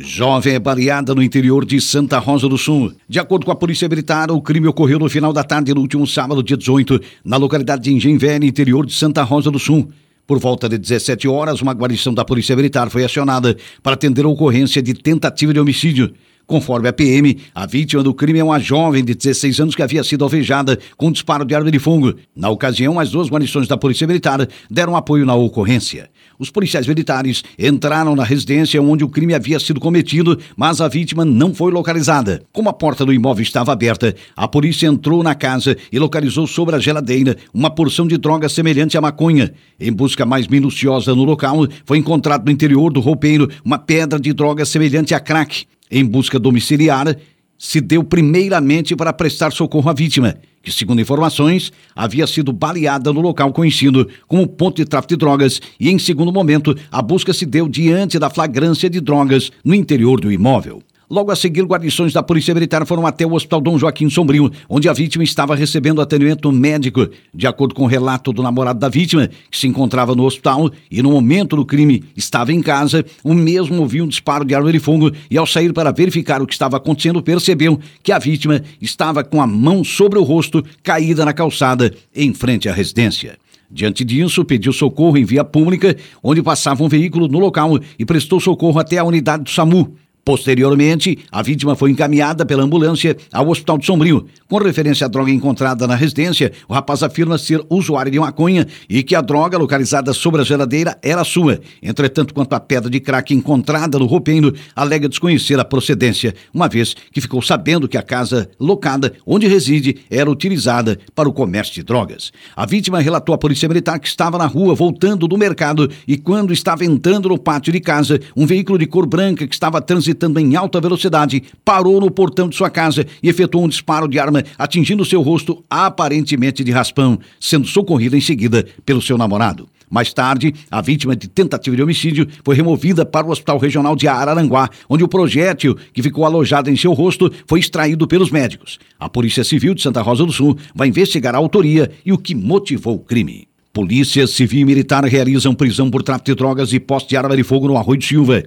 Jovem é baleada no interior de Santa Rosa do Sul. De acordo com a Polícia Militar, o crime ocorreu no final da tarde no último sábado, dia 18, na localidade de Engenho Velho, interior de Santa Rosa do Sul. Por volta de 17 horas, uma guarnição da Polícia Militar foi acionada para atender a ocorrência de tentativa de homicídio. Conforme a PM, a vítima do crime é uma jovem de 16 anos que havia sido alvejada com um disparo de arma de fogo. Na ocasião, as duas guarnições da Polícia Militar deram apoio na ocorrência. Os policiais militares entraram na residência onde o crime havia sido cometido, mas a vítima não foi localizada. Como a porta do imóvel estava aberta, a polícia entrou na casa e localizou sobre a geladeira uma porção de droga semelhante à maconha. Em busca mais minuciosa no local, foi encontrado no interior do roupeiro uma pedra de droga semelhante a crack em busca domiciliar, se deu primeiramente para prestar socorro à vítima, que, segundo informações, havia sido baleada no local conhecido como ponto de tráfico de drogas, e, em segundo momento, a busca se deu diante da flagrância de drogas no interior do imóvel. Logo a seguir, guarnições da Polícia Militar foram até o Hospital Dom Joaquim Sombrio, onde a vítima estava recebendo atendimento médico. De acordo com o relato do namorado da vítima, que se encontrava no hospital e no momento do crime estava em casa, o mesmo ouviu um disparo de arma de fogo e, ao sair para verificar o que estava acontecendo, percebeu que a vítima estava com a mão sobre o rosto, caída na calçada, em frente à residência. Diante disso, pediu socorro em via pública, onde passava um veículo no local e prestou socorro até a unidade do SAMU. Posteriormente, a vítima foi encaminhada pela ambulância ao Hospital de Sombrio. Com referência à droga encontrada na residência, o rapaz afirma ser usuário de maconha e que a droga localizada sobre a geladeira era sua. Entretanto, quanto à pedra de crack encontrada no roupeiro, alega desconhecer a procedência, uma vez que ficou sabendo que a casa locada onde reside era utilizada para o comércio de drogas. A vítima relatou à polícia militar que estava na rua voltando do mercado e quando estava entrando no pátio de casa, um veículo de cor branca que estava transitando transitando em alta velocidade, parou no portão de sua casa e efetuou um disparo de arma, atingindo seu rosto, aparentemente de raspão, sendo socorrida em seguida pelo seu namorado. Mais tarde, a vítima de tentativa de homicídio foi removida para o Hospital Regional de Araranguá, onde o projétil que ficou alojado em seu rosto foi extraído pelos médicos. A Polícia Civil de Santa Rosa do Sul vai investigar a autoria e o que motivou o crime. Polícia Civil e Militar realizam prisão por tráfico de drogas e poste de arma de fogo no Arroio de Silva.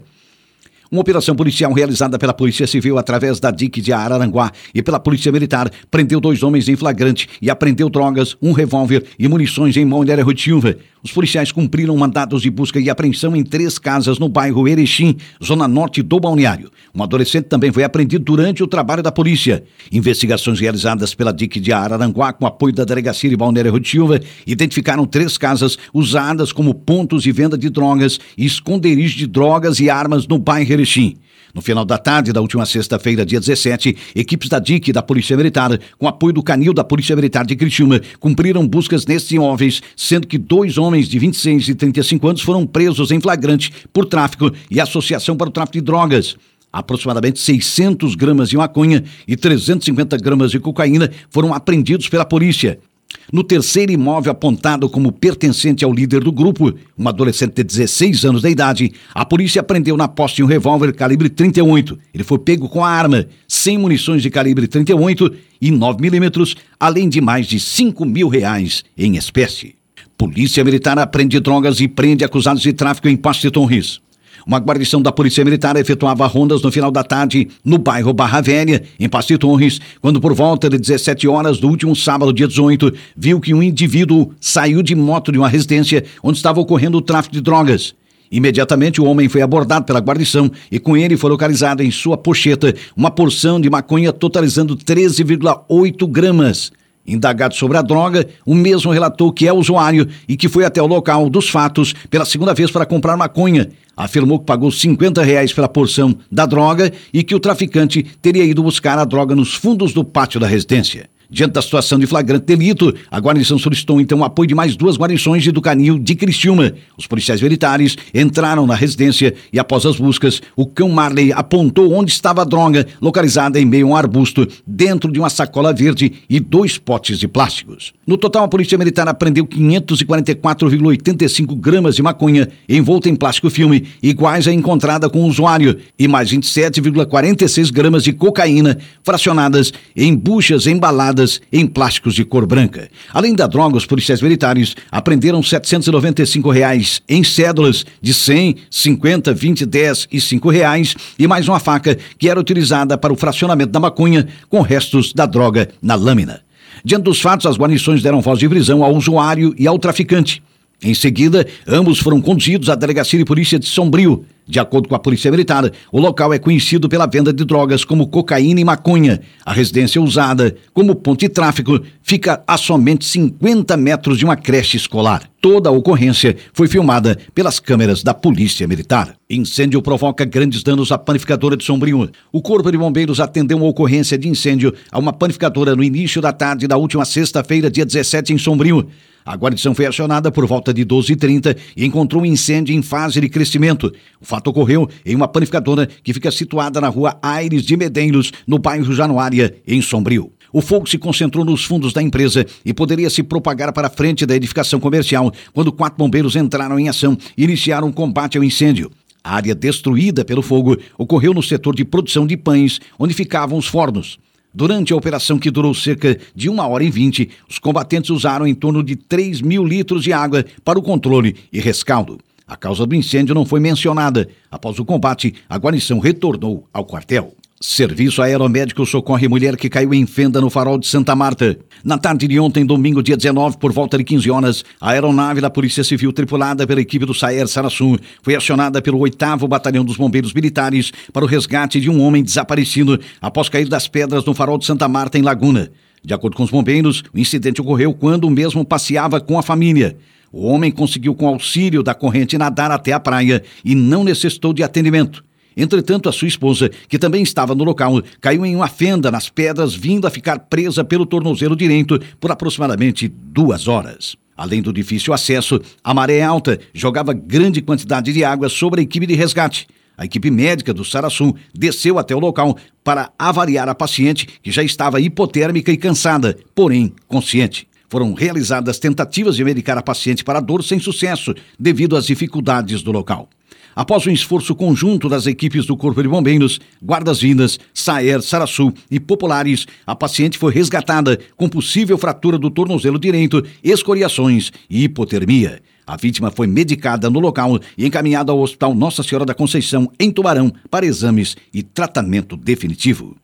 Uma operação policial realizada pela Polícia Civil através da DIC de Araranguá e pela Polícia Militar prendeu dois homens em flagrante e apreendeu drogas, um revólver e munições em Monteiro Silva. Os policiais cumpriram mandados de busca e apreensão em três casas no bairro Erechim, zona norte do balneário. Um adolescente também foi apreendido durante o trabalho da polícia. Investigações realizadas pela DIC de Araranguá com apoio da Delegacia de Balneário Silva identificaram três casas usadas como pontos de venda de drogas e esconderijo de drogas e armas no bairro Erechim. No final da tarde da última sexta-feira, dia 17, equipes da DIC e da Polícia Militar, com apoio do Canil da Polícia Militar de Criciúma, cumpriram buscas nesses imóveis, sendo que dois homens de 26 e 35 anos foram presos em flagrante por tráfico e associação para o tráfico de drogas. Aproximadamente 600 gramas de maconha e 350 gramas de cocaína foram apreendidos pela polícia. No terceiro imóvel apontado como pertencente ao líder do grupo, um adolescente de 16 anos de idade, a polícia prendeu na posse um revólver calibre 38. Ele foi pego com a arma, sem munições de calibre 38 e 9 milímetros, além de mais de 5 mil reais em espécie. Polícia Militar aprende drogas e prende acusados de tráfico em Pasto de. Uma guarnição da Polícia Militar efetuava rondas no final da tarde no bairro Barra Velha, em Pasto Torres, quando por volta de 17 horas do último sábado, dia 18, viu que um indivíduo saiu de moto de uma residência onde estava ocorrendo o tráfico de drogas. Imediatamente o homem foi abordado pela guarnição e com ele foi localizada em sua pocheta uma porção de maconha totalizando 13,8 gramas. Indagado sobre a droga, o mesmo relatou que é usuário e que foi até o local dos fatos pela segunda vez para comprar maconha. Afirmou que pagou 50 reais pela porção da droga e que o traficante teria ido buscar a droga nos fundos do pátio da residência. Diante da situação de flagrante delito, a guarnição solicitou então o apoio de mais duas guarnições do canil de Criciúma. Os policiais militares entraram na residência e, após as buscas, o cão Marley apontou onde estava a droga, localizada em meio a um arbusto, dentro de uma sacola verde e dois potes de plásticos. No total, a polícia militar apreendeu 544,85 gramas de maconha envolta em plástico filme, iguais à encontrada com o usuário, e mais 27,46 gramas de cocaína fracionadas em buchas embaladas embaladas em plásticos de cor branca. Além da droga, os policiais militares apreenderam 795 reais em cédulas de 100, 50, 20, 10 e 5 reais e mais uma faca que era utilizada para o fracionamento da maconha com restos da droga na lâmina. Diante dos fatos, as guarnições deram voz de prisão ao usuário e ao traficante. Em seguida, ambos foram conduzidos à delegacia de polícia de Sombrio. De acordo com a Polícia Militar, o local é conhecido pela venda de drogas como cocaína e maconha. A residência usada como ponto de tráfico fica a somente 50 metros de uma creche escolar. Toda a ocorrência foi filmada pelas câmeras da Polícia Militar. Incêndio provoca grandes danos à panificadora de Sombrio. O Corpo de Bombeiros atendeu uma ocorrência de incêndio a uma panificadora no início da tarde da última sexta-feira, dia 17, em Sombrio. A guarnição foi acionada por volta de 12h30 e encontrou um incêndio em fase de crescimento. O fato ocorreu em uma panificadora que fica situada na rua Aires de Medeiros, no bairro Januária, em Sombrio. O fogo se concentrou nos fundos da empresa e poderia se propagar para a frente da edificação comercial quando quatro bombeiros entraram em ação e iniciaram um combate ao incêndio. A área destruída pelo fogo ocorreu no setor de produção de pães, onde ficavam os fornos. Durante a operação, que durou cerca de uma hora e vinte, os combatentes usaram em torno de 3 mil litros de água para o controle e rescaldo. A causa do incêndio não foi mencionada. Após o combate, a guarnição retornou ao quartel. Serviço aeromédico socorre mulher que caiu em fenda no farol de Santa Marta. Na tarde de ontem, domingo, dia 19, por volta de 15 horas, a aeronave da Polícia Civil, tripulada pela equipe do Saer Sarasum, foi acionada pelo 8 Batalhão dos Bombeiros Militares para o resgate de um homem desaparecido após cair das pedras no farol de Santa Marta, em Laguna. De acordo com os bombeiros, o incidente ocorreu quando o mesmo passeava com a família. O homem conseguiu, com auxílio da corrente, nadar até a praia e não necessitou de atendimento. Entretanto, a sua esposa, que também estava no local, caiu em uma fenda nas pedras, vindo a ficar presa pelo tornozelo direito por aproximadamente duas horas. Além do difícil acesso, a maré alta jogava grande quantidade de água sobre a equipe de resgate. A equipe médica do Sarassum desceu até o local para avaliar a paciente, que já estava hipotérmica e cansada, porém consciente. Foram realizadas tentativas de medicar a paciente para a dor sem sucesso, devido às dificuldades do local. Após um esforço conjunto das equipes do Corpo de Bombeiros, Guardas-Vidas, Saer, Saraçu e Populares, a paciente foi resgatada com possível fratura do tornozelo direito, escoriações e hipotermia. A vítima foi medicada no local e encaminhada ao Hospital Nossa Senhora da Conceição, em Tubarão, para exames e tratamento definitivo.